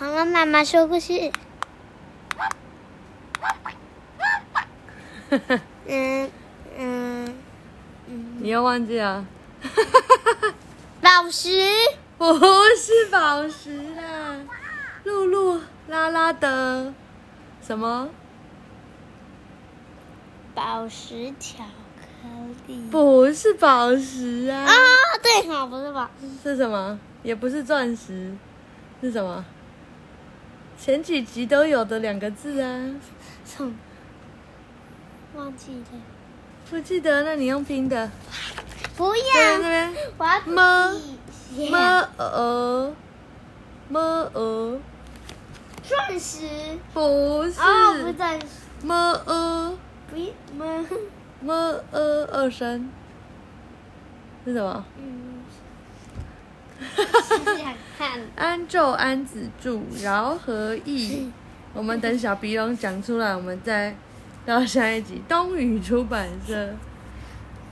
好了，妈妈说故事。嗯嗯嗯，你又忘记了？宝石，不是宝石啦，露露拉拉的什么？宝石巧克力。不是宝石啊，啊，对，好，不是宝石。是什么？也不是钻石，是什么？前几集都有的两个字啊，什么？忘记了。不记得？那你用拼的。不要，边我要么么呃么呃，钻石。不是哦，不钻石，么呃不是么？么呃二声是什么？嗯。安昼安子助，饶和义。我们等小鼻龙讲出来，我们再到下一集。东宇出版社，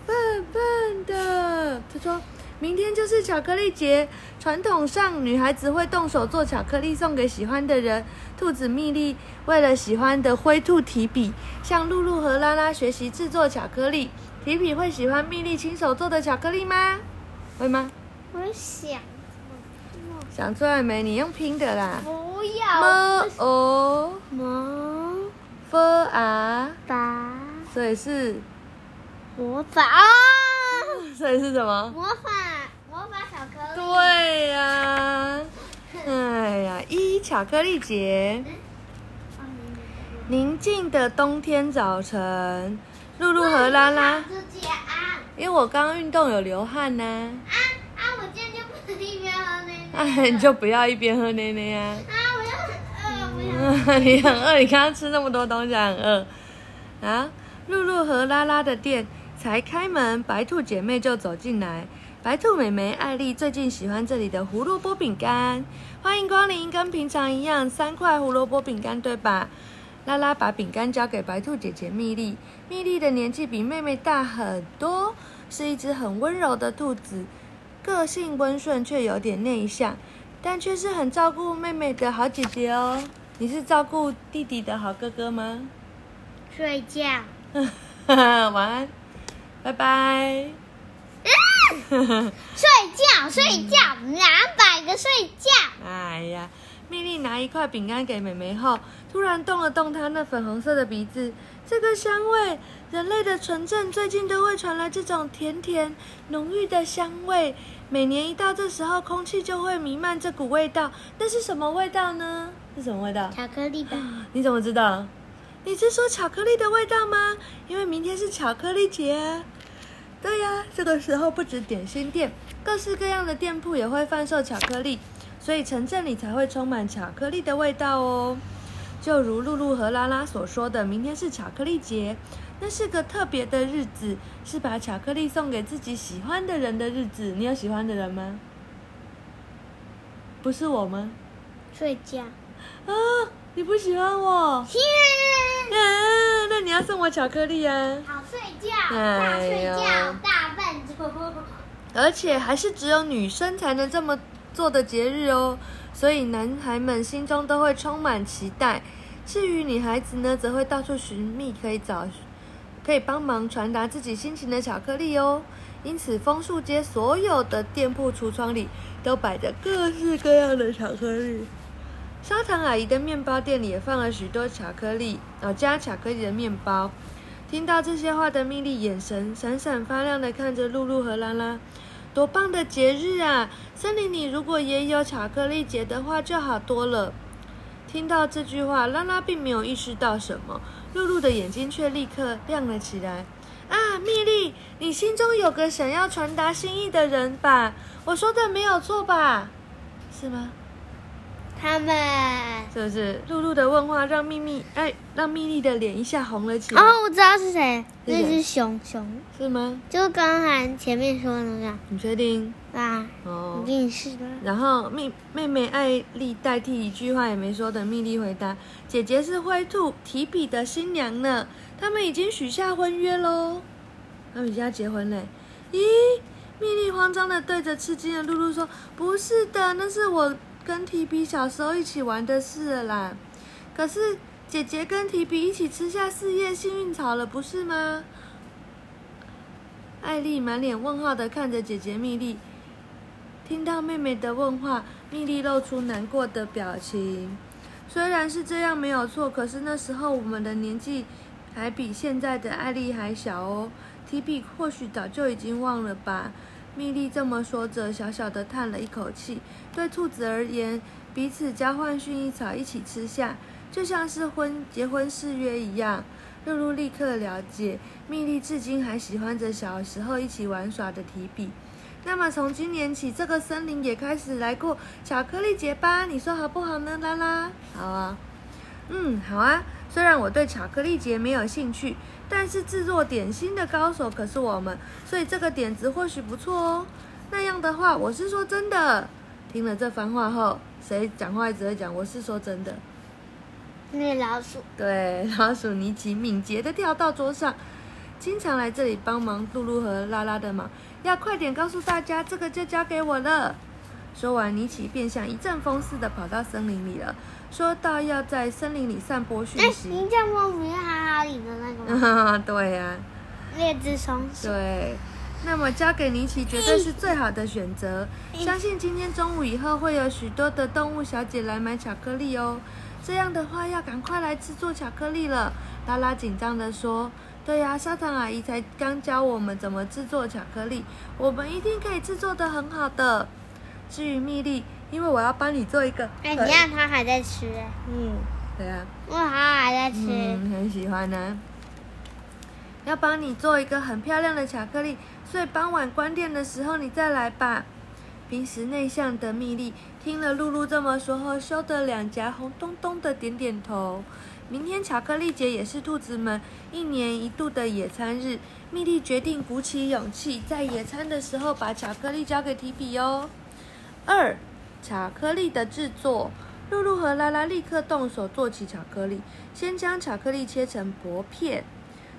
笨笨的。他说明天就是巧克力节，传统上女孩子会动手做巧克力送给喜欢的人。兔子蜜莉为了喜欢的灰兔提比，向露露和拉拉学习制作巧克力。提比会喜欢蜜莉亲手做的巧克力吗？会吗？我想，想出来没？你用拼的啦。不要。么？哦。么？f a，法所以是，魔法。啊！所以是什么？魔法魔法巧克力。对呀、哎呀，一巧克力节，宁静的冬天早晨，露露和拉拉，因为我刚刚运动有流汗呢、啊哎，你就不要一边喝奶奶呀、啊！我要很饿，我要。你很饿，你刚刚吃那么多东西，很饿啊！露露和拉拉的店才开门，白兔姐妹就走进来。白兔妹妹艾丽最近喜欢这里的胡萝卜饼干，欢迎光临，跟平常一样，三块胡萝卜饼干，对吧？拉拉把饼干交给白兔姐姐蜜莉，蜜莉的年纪比妹妹大很多，是一只很温柔的兔子，个性温顺却有点内向，但却是很照顾妹妹的好姐姐哦。你是照顾弟弟的好哥哥吗？睡觉。晚安，拜拜。睡觉，睡觉，两百个睡觉。哎呀，蜜莉拿一块饼干给妹妹后，突然动了动她那粉红色的鼻子。这个香味，人类的纯正最近都会传来这种甜甜浓郁的香味。每年一到这时候，空气就会弥漫这股味道。那是什么味道呢？是什么味道？巧克力吧。你怎么知道？你是说巧克力的味道吗？因为明天是巧克力节啊。对呀、这个时候不止点心店，各式各样的店铺也会贩售巧克力，所以城镇里才会充满巧克力的味道哦。就如露露和拉拉所说的，明天是巧克力节，那是个特别的日子，是把巧克力送给自己喜欢的人的日子。你有喜欢的人吗？不是我吗？睡觉。啊，你不喜欢我？天，啊，那你要送我巧克力啊！好睡觉，大睡觉，大笨猪。而且还是只有女生才能这么做的节日哦，所以男孩们心中都会充满期待。至于女孩子呢，则会到处寻觅可以找可以帮忙传达自己心情的巧克力哦。因此，枫树街所有的店铺橱窗里都摆着各式各样的巧克力。砂糖阿姨的面包店里也放了许多巧克力，哦，加巧克力的面包。听到这些话的蜜莉眼神闪闪发亮的看着露露和拉拉，多棒的节日啊！森林里如果也有巧克力节的话，就好多了。听到这句话，拉拉并没有意识到什么，露露的眼睛却立刻亮了起来。啊，蜜莉，你心中有个想要传达心意的人吧？我说的没有错吧？是吗？他们是不是？露露的问话让蜜蜜哎，让蜜莉的脸一下红了起来，哦，我知道是谁，那只熊熊，是吗？就刚才前面说的那你确定？个啊，哦我。给你试的。然后妹妹妹艾丽代替一句话也没说的蜜莉回答：“姐姐是灰兔提比的新娘呢，他们已经许下婚约喽，他们已经要结婚嘞。”咦，蜜莉慌张的对着吃惊的露露说：“不是的，那是我跟提比小时候一起玩的事啦。可是姐姐跟提比一起吃下四叶幸运草了，不是吗？艾丽满脸问号的看着姐姐蜜莉，听到妹妹的问话，蜜莉露出难过的表情。虽然是这样没有错，可是那时候我们的年纪还比现在的艾丽还小哦。提比或许早就已经忘了吧。蜜莉这么说着，小小的叹了一口气。对兔子而言，彼此交换薰衣草，一起吃下，就像是婚结婚誓约一样。露露立刻了解，蜜莉至今还喜欢着小时候一起玩耍的提比。那么从今年起，这个森林也开始来过巧克力节吧？你说好不好呢，拉拉？好啊，嗯，好啊。虽然我对巧克力节没有兴趣，但是制作点心的高手可是我们，所以这个点子或许不错哦。那样的话，我是说真的。听了这番话后，谁讲话只会讲我是说真的？那老鼠。对，老鼠尼奇敏捷地跳到桌上，经常来这里帮忙露露和拉拉的忙，要快点告诉大家，这个就交给我了。说完，尼奇便像一阵风似的跑到森林里了，说到要在森林里散播讯息。哎，一阵风不是哈哈里的那个吗？对呀。猎只松鼠。对。那么交给尼奇绝对是最好的选择。相信今天中午以后会有许多的动物小姐来买巧克力哦。这样的话要赶快来制作巧克力了。拉拉紧张地说：“对呀，砂糖阿姨才刚教我们怎么制作巧克力，我们一定可以制作的很好的。”至于蜜莉，因为我要帮你做一个。哎，你看他还在吃。嗯，对啊。哇，他还在吃。嗯，很喜欢呢。要帮你做一个很漂亮的巧克力。所以傍晚关店的时候你再来吧。平时内向的蜜莉听了露露这么说后，羞得两颊红彤彤的，点点头。明天巧克力节也是兔子们一年一度的野餐日。蜜莉决定鼓起勇气，在野餐的时候把巧克力交给提比哦。二，巧克力的制作。露露和拉拉立刻动手做起巧克力。先将巧克力切成薄片，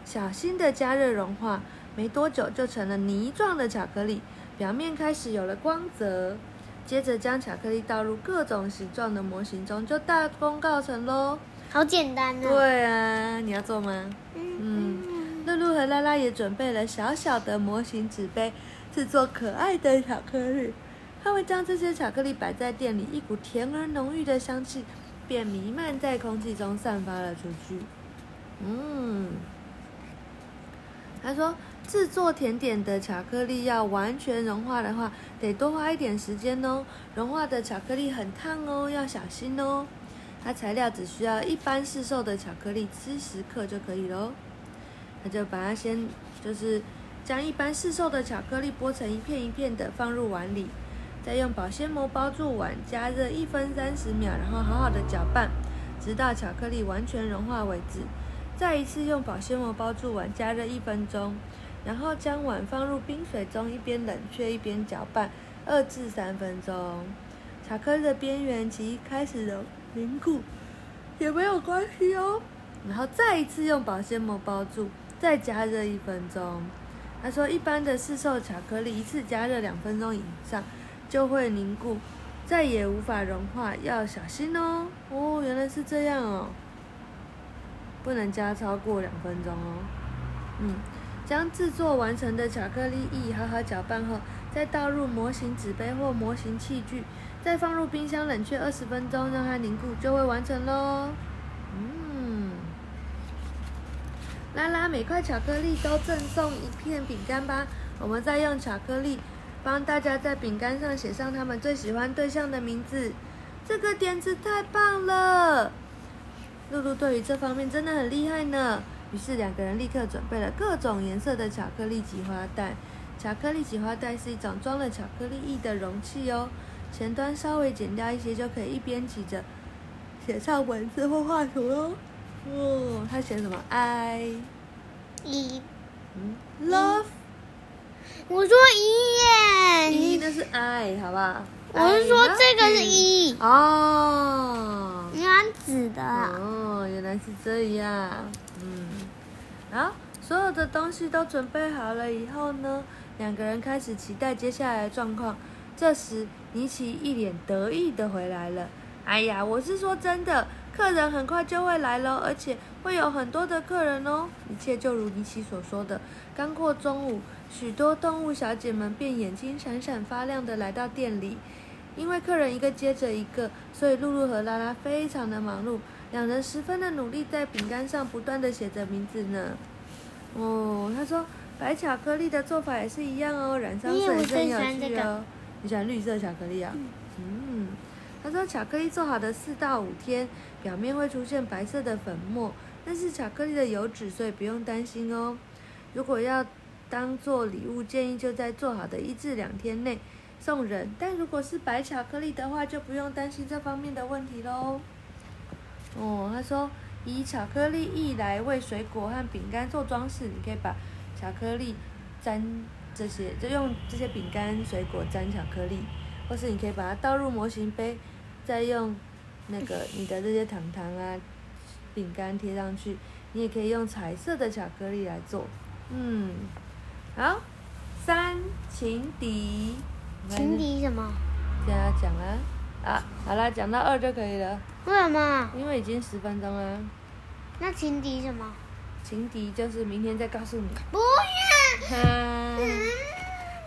小心的加热融化。没多久就成了泥状的巧克力，表面开始有了光泽。接着将巧克力倒入各种形状的模型中，就大功告成喽。好简单啊！对啊，你要做吗？嗯。露露和拉拉也准备了小小的模型纸杯，制作可爱的巧克力。他们将这些巧克力摆在店里，一股甜而浓郁的香气便弥漫在空气中，散发了出去。嗯。他说。制作甜点的巧克力要完全融化的话，得多花一点时间哦。融化的巧克力很烫哦，要小心哦。它材料只需要一般市售的巧克力七十克就可以喽。那就把它先，就是将一般市售的巧克力剥成一片一片的放入碗里，再用保鲜膜包住碗，加热一分三十秒，然后好好的搅拌，直到巧克力完全融化为止。再一次用保鲜膜包住碗，加热一分钟。然后将碗放入冰水中，一边冷却一边搅拌，二至三分钟。巧克力的边缘即开始有凝固，也没有关系哦。然后再一次用保鲜膜包住，再加热一分钟。他说，一般的市售巧克力一次加热两分钟以上就会凝固，再也无法融化，要小心哦。哦，原来是这样哦，不能加超过两分钟哦。嗯。将制作完成的巧克力液好好搅拌后，再倒入模型纸杯或模型器具，再放入冰箱冷却二十分钟，让它凝固，就会完成喽。嗯，拉拉，每块巧克力都赠送一片饼干吧。我们再用巧克力帮大家在饼干上写上他们最喜欢对象的名字。这个点子太棒了！露露对于这方面真的很厉害呢。于是两个人立刻准备了各种颜色的巧克力挤花袋。巧克力挤花袋是一种装了巧克力液的容器哦，前端稍微剪掉一些就可以一边挤着写上文字或画图喽。哦，他写什么？I，一，嗯，Love。我说一耶。一那是 I，好不好？我是说这个是一。哦。原紫的。哦，原来是这样。嗯。好，所有的东西都准备好了以后呢，两个人开始期待接下来的状况。这时，尼奇一脸得意的回来了。哎呀，我是说真的，客人很快就会来了，而且会有很多的客人哦。一切就如尼奇所说的。刚过中午，许多动物小姐们便眼睛闪闪发亮的来到店里。因为客人一个接着一个，所以露露和拉拉非常的忙碌。两人十分的努力，在饼干上不断的写着名字呢。哦，他说白巧克力的做法也是一样哦，染上色很有趣哦。你喜欢绿色巧克力啊？嗯。他说巧克力做好的四到五天，表面会出现白色的粉末，那是巧克力的油脂，所以不用担心哦。如果要当做礼物，建议就在做好的一至两天内。送人，但如果是白巧克力的话，就不用担心这方面的问题喽。哦，他说以巧克力液来为水果和饼干做装饰，你可以把巧克力沾这些，就用这些饼干水果沾巧克力，或是你可以把它倒入模型杯，再用那个 你的这些糖糖啊、饼干贴上去。你也可以用彩色的巧克力来做。嗯，好，三情敌。情敌什么？现在讲啊，啊，好啦，讲到二就可以了。为什么？因为已经十分钟了。那情敌什么？情敌就是明天再告诉你。不要。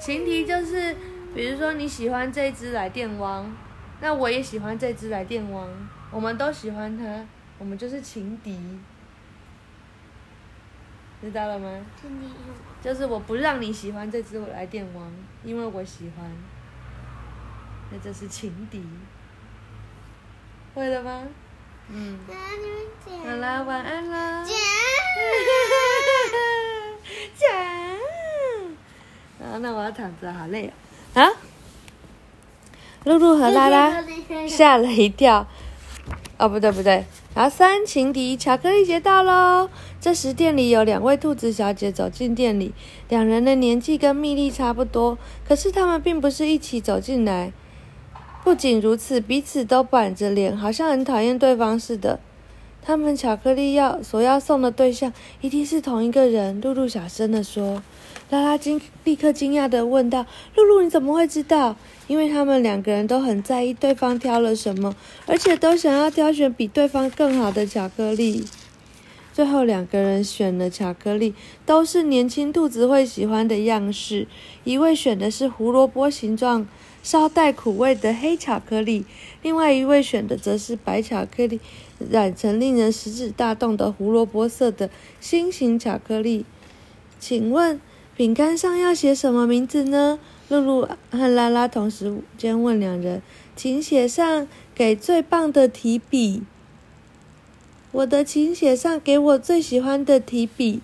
情敌就是，比如说你喜欢这只来电王，那我也喜欢这只来电王，我们都喜欢它，我们就是情敌。知道了吗？就是我不让你喜欢这只来电王，因为我喜欢。那这是情敌，会了吗？嗯。好啦，晚安啦。啊，那我要躺着，好累哦。啊？露露和拉拉吓了一跳。哦，不对不对。然后三情敌巧克力节到喽！这时店里有两位兔子小姐走进店里，两人的年纪跟蜜莉差不多，可是他们并不是一起走进来。不仅如此，彼此都板着脸，好像很讨厌对方似的。他们巧克力要所要送的对象一定是同一个人。露露小声地说。拉拉惊立刻惊讶地问道：“露露，你怎么会知道？”因为他们两个人都很在意对方挑了什么，而且都想要挑选比对方更好的巧克力。最后两个人选了巧克力，都是年轻兔子会喜欢的样式。一位选的是胡萝卜形状、稍带苦味的黑巧克力，另外一位选的则是白巧克力染成令人食指大动的胡萝卜色的心形巧克力。请问？饼干上要写什么名字呢？露露和拉拉同时间问两人：“请写上给最棒的提笔。”我的，请写上给我最喜欢的提笔。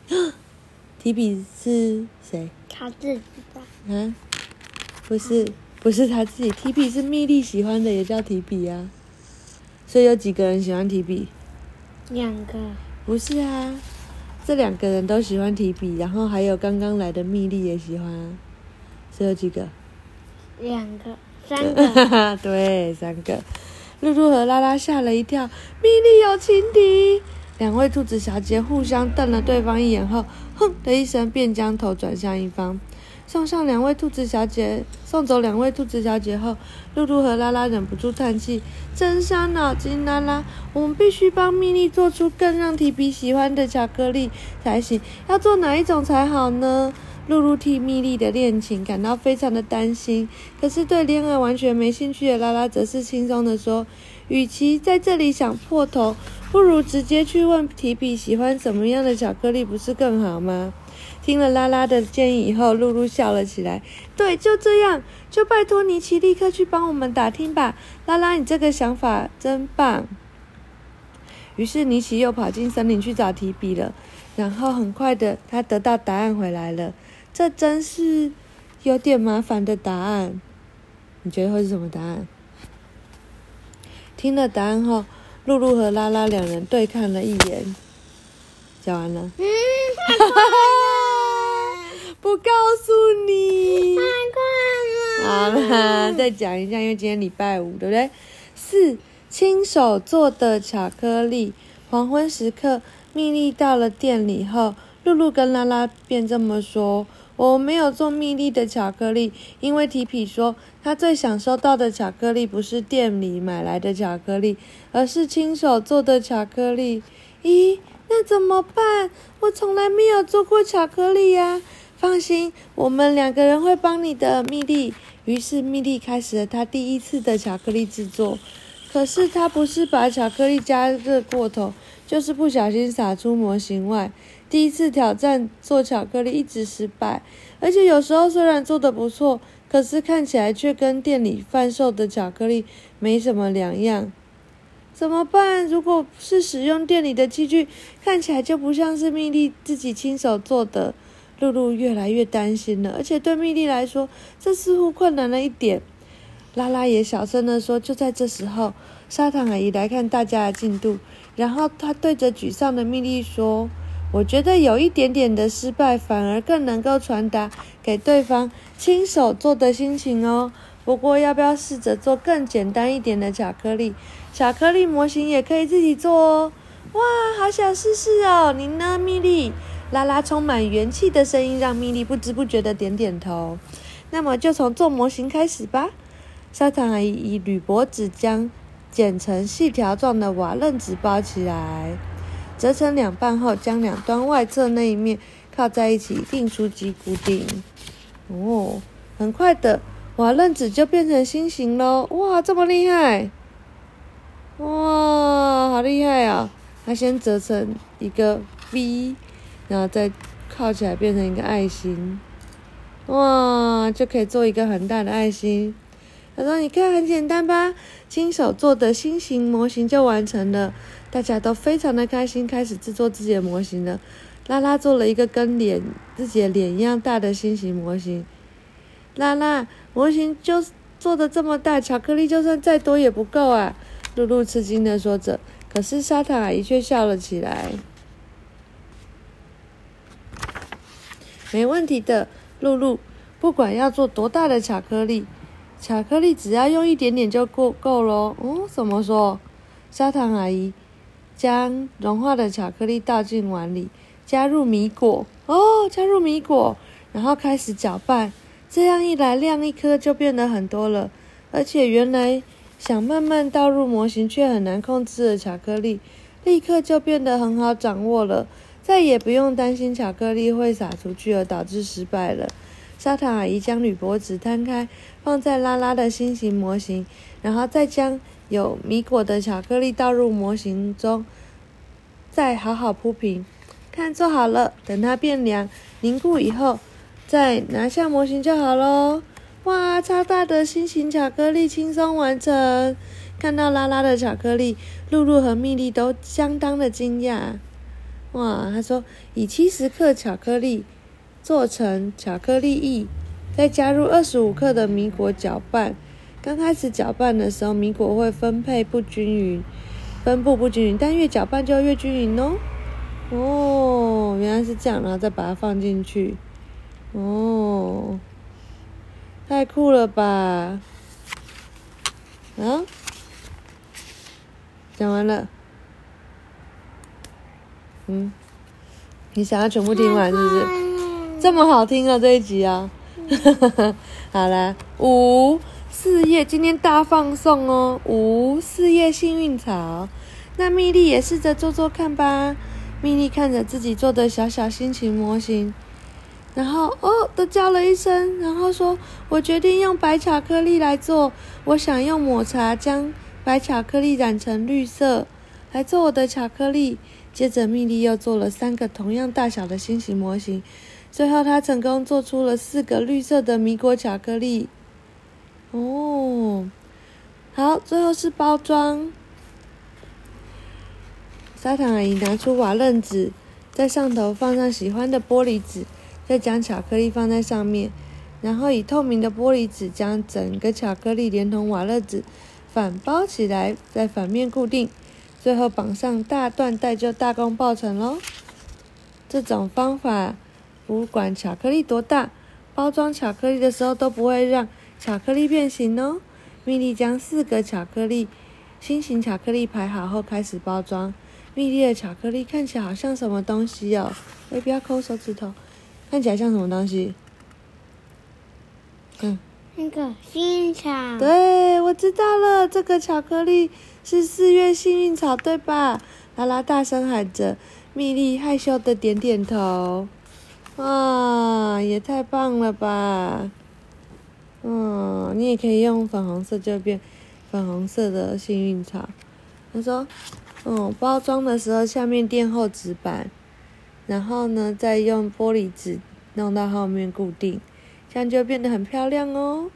提笔是谁？他自己的。嗯，不是，不是他自己。提笔是蜜莉喜欢的，也叫提笔啊。所以有几个人喜欢提笔？两个。不是啊。这两个人都喜欢提笔，然后还有刚刚来的蜜莉也喜欢，只有几个？两个，三个。对，三个。露露和拉拉吓了一跳，蜜莉有情敌。两位兔子小姐互相瞪了对方一眼后，哼的一声便将头转向一方。送上两位兔子小姐，送走两位兔子小姐后，露露和拉拉忍不住叹气：“真伤脑筋，拉拉，我们必须帮蜜莉做出更让提比喜欢的巧克力才行。要做哪一种才好呢？”露露替蜜莉的恋情感到非常的担心，可是对恋爱完全没兴趣的拉拉则是轻松的说：“与其在这里想破头，不如直接去问提比喜欢什么样的巧克力，不是更好吗？”听了拉拉的建议以后，露露笑了起来。对，就这样，就拜托尼奇立刻去帮我们打听吧。拉拉，你这个想法真棒。于是尼奇又跑进森林去找提笔了。然后很快的，他得到答案回来了。这真是有点麻烦的答案。你觉得会是什么答案？听了答案后，露露和拉拉两人对看了一眼。讲完了。嗯，太快了！不告诉你。太快了。好了，再讲一下，因为今天礼拜五，对不对？四，亲手做的巧克力。黄昏时刻，蜜莉到了店里后，露露跟拉拉便这么说：“我没有做蜜莉的巧克力，因为提皮说他最想收到的巧克力不是店里买来的巧克力，而是亲手做的巧克力。咦，那怎么办？我从来没有做过巧克力呀！放心，我们两个人会帮你的，蜜莉。于是蜜莉开始了她第一次的巧克力制作。可是她不是把巧克力加热过头，就是不小心洒出模型外。第一次挑战做巧克力一直失败，而且有时候虽然做的不错，可是看起来却跟店里贩售的巧克力没什么两样。怎么办？如果是使用店里的器具，看起来就不像是蜜莉自己亲手做的。露露越来越担心了，而且对蜜莉来说，这似乎困难了一点。拉拉也小声地说：“就在这时候，砂糖阿姨来看大家的进度，然后她对着沮丧的蜜莉说。”我觉得有一点点的失败，反而更能够传达给对方亲手做的心情哦。不过，要不要试着做更简单一点的巧克力？巧克力模型也可以自己做哦。哇，好想试试哦！你呢，蜜莉？拉拉充满元气的声音让蜜莉不知不觉的点点头。那么，就从做模型开始吧。砂糖阿姨以铝箔纸将剪成细条状的瓦楞纸包起来。折成两半后，将两端外侧那一面靠在一起，订书机固定。哦，很快的，瓦楞纸就变成心形喽！哇，这么厉害！哇，好厉害啊！它先折成一个 V，然后再靠起来变成一个爱心。哇，就可以做一个很大的爱心。他说：“你看，很简单吧？亲手做的心形模型就完成了。”大家都非常的开心，开始制作自己的模型了。拉拉做了一个跟脸自己的脸一样大的心形模型。拉拉，模型就做的这么大，巧克力就算再多也不够啊！露露吃惊的说着。可是沙糖阿姨却笑了起来。没问题的，露露，不管要做多大的巧克力，巧克力只要用一点点就够够咯。哦，怎么说？砂糖阿姨。将融化的巧克力倒进碗里，加入米果哦，加入米果，然后开始搅拌。这样一来，量一颗就变得很多了。而且，原来想慢慢倒入模型却很难控制的巧克力，立刻就变得很好掌握了。再也不用担心巧克力会洒出去而导致失败了。沙糖阿姨将铝箔纸摊开，放在拉拉的心形模型，然后再将。有米果的巧克力倒入模型中，再好好铺平。看，做好了。等它变凉、凝固以后，再拿下模型就好喽。哇，超大的心形巧克力轻松完成！看到拉拉的巧克力，露露和蜜莉都相当的惊讶。哇，他说以七十克巧克力做成巧克力液，再加入二十五克的米果搅拌。刚开始搅拌的时候，米果会分配不均匀，分布不均匀，但越搅拌就越均匀哦。哦，原来是这样，然后再把它放进去。哦，太酷了吧！啊，讲完了。嗯，你想要全部听完是不是？这么好听啊这一集啊！好啦，五。四叶今天大放送哦！五四叶幸运草，那蜜莉也试着做做看吧。蜜莉看着自己做的小小心情模型，然后哦的叫了一声，然后说：“我决定用白巧克力来做，我想用抹茶将白巧克力染成绿色，来做我的巧克力。”接着，蜜莉又做了三个同样大小的心形模型，最后她成功做出了四个绿色的米果巧克力。哦，好，最后是包装。砂糖阿姨拿出瓦楞纸，在上头放上喜欢的玻璃纸，再将巧克力放在上面，然后以透明的玻璃纸将整个巧克力连同瓦楞纸反包起来，再反面固定，最后绑上大缎带就大功告成喽。这种方法，不管巧克力多大，包装巧克力的时候都不会让。巧克力变形哦！蜜莉将四个巧克力心形巧克力排好后开始包装。蜜莉的巧克力看起来好像什么东西哦？哎，不要抠手指头，看起来像什么东西？嗯，那个幸运草。对，我知道了，这个巧克力是四月幸运草，对吧？拉拉大声喊着，蜜莉害羞的点点头。啊，也太棒了吧！嗯，你也可以用粉红色就变粉红色的幸运草。他说，嗯，包装的时候下面垫厚纸板，然后呢再用玻璃纸弄到后面固定，这样就变得很漂亮哦。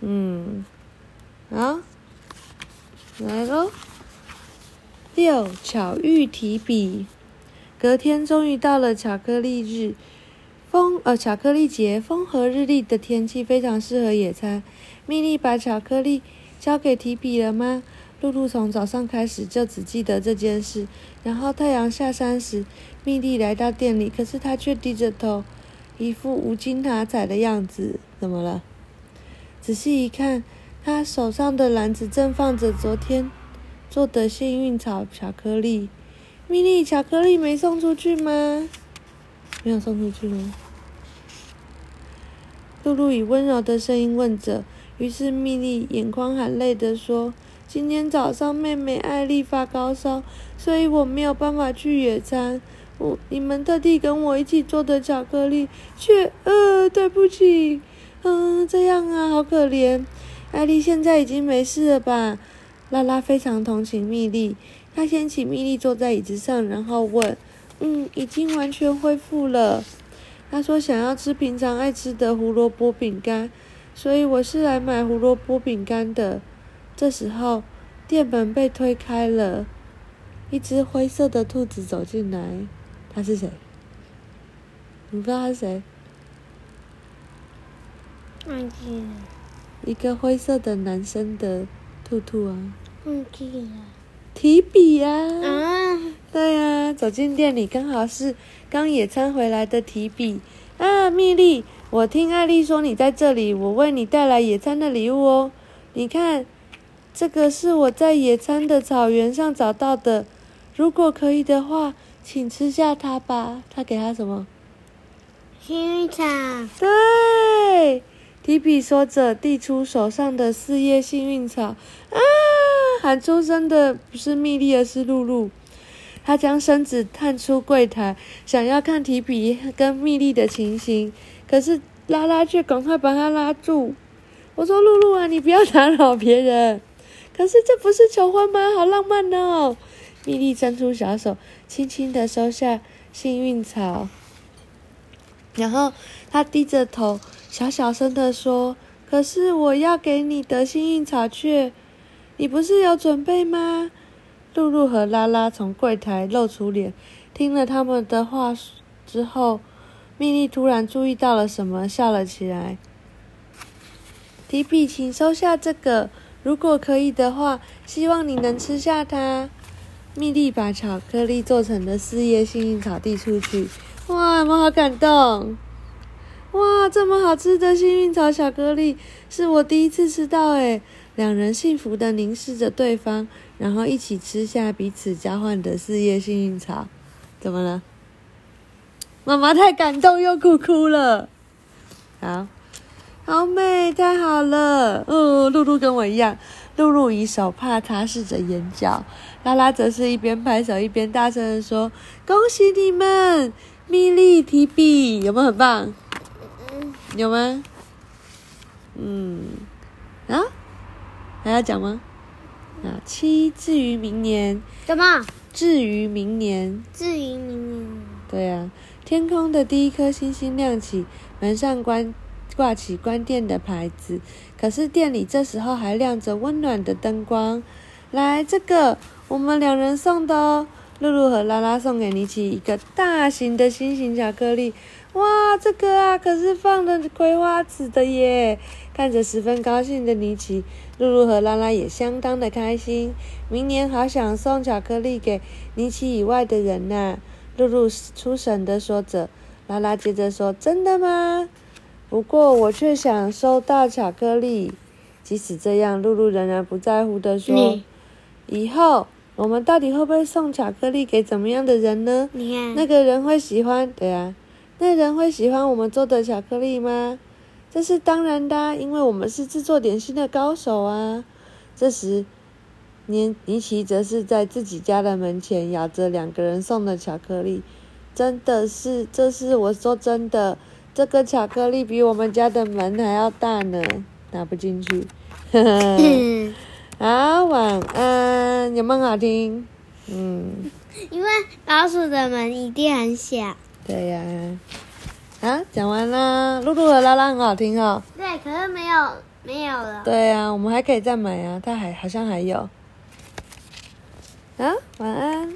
嗯，啊，来喽。六巧遇提笔，隔天终于到了巧克力日，风呃巧克力节，风和日丽的天气非常适合野餐。蜜莉把巧克力交给提笔了吗？露露从早上开始就只记得这件事。然后太阳下山时，蜜莉来到店里，可是她却低着头，一副无精打采的样子。怎么了？仔细一看，她手上的篮子正放着昨天。做的幸运草巧克力，蜜莉巧克力没送出去吗？没有送出去吗？露露以温柔的声音问着。于是蜜莉眼眶含泪的说：“今天早上妹妹艾丽发高烧，所以我没有办法去野餐。我你们特地跟我一起做的巧克力，却……呃，对不起。嗯，这样啊，好可怜。艾丽现在已经没事了吧？”拉拉非常同情蜜莉，她掀起蜜莉坐在椅子上，然后问：“嗯，已经完全恢复了。”她说：“想要吃平常爱吃的胡萝卜饼干，所以我是来买胡萝卜饼干的。”这时候，店门被推开了，一只灰色的兔子走进来。他是谁？你不知道他是谁？忘记了。一个灰色的男生的。兔兔啊，忘记了，提笔呀，啊，对呀，走进店里刚好是刚野餐回来的提笔啊，蜜莉，我听艾丽说你在这里，我为你带来野餐的礼物哦，你看，这个是我在野餐的草原上找到的，如果可以的话，请吃下它吧。他给他什么？幸运草。对。提比说着，递出手上的四叶幸运草。啊！喊出声的不是蜜莉，而是露露。他将身子探出柜台，想要看提比跟蜜莉的情形。可是拉拉却赶快把他拉住。我说：“露露啊，你不要打扰别人。”可是这不是求婚吗？好浪漫哦！蜜莉伸出小手，轻轻的收下幸运草，然后他低着头。小小声的说：“可是我要给你的幸运草却……你不是有准备吗？”露露和拉拉从柜台露出脸，听了他们的话之后，蜜莉突然注意到了什么，笑了起来。提比，请收下这个，如果可以的话，希望你能吃下它。蜜莉把巧克力做成的四叶幸运草递出去，哇，我好感动。哇，这么好吃的幸运草巧克力是我第一次吃到诶两人幸福的凝视着对方，然后一起吃下彼此交换的四叶幸运草。怎么了？妈妈太感动又哭哭了。好，好美，太好了。嗯，露露跟我一样，露露以手帕擦拭着眼角，拉拉则是一边拍手一边大声的说：“恭喜你们，蜜莉提笔，有没有很棒？”有吗？嗯，啊，还要讲吗？啊，七至于明年。什么？至于明年。至于明年。对啊，天空的第一颗星星亮起，门上关挂起关店的牌子。可是店里这时候还亮着温暖的灯光。来，这个我们两人送的哦。露露和拉拉送给尼奇一个大型的心形巧克力。哇，这个啊，可是放了葵花籽的耶！看着十分高兴的尼奇，露露和拉拉也相当的开心。明年好想送巧克力给尼奇以外的人呐！露露出神的说着，拉拉接着说：“真的吗？不过我却想收到巧克力。即使这样，露露仍然不在乎的说：以后我们到底会不会送巧克力给怎么样的人呢？你看，那个人会喜欢，对啊。”那人会喜欢我们做的巧克力吗？这是当然的，因为我们是制作点心的高手啊。这时，尼尼奇则是在自己家的门前咬着两个人送的巧克力。真的是，这是我说真的，这个巧克力比我们家的门还要大呢，拿不进去。好，晚安，有没有好听？嗯，因为老鼠的门一定很小。对呀。啊，讲完啦，露露和拉拉很好听哦。对，可是没有没有了。对呀，我们还可以再买啊，它还好像还有。啊，晚安。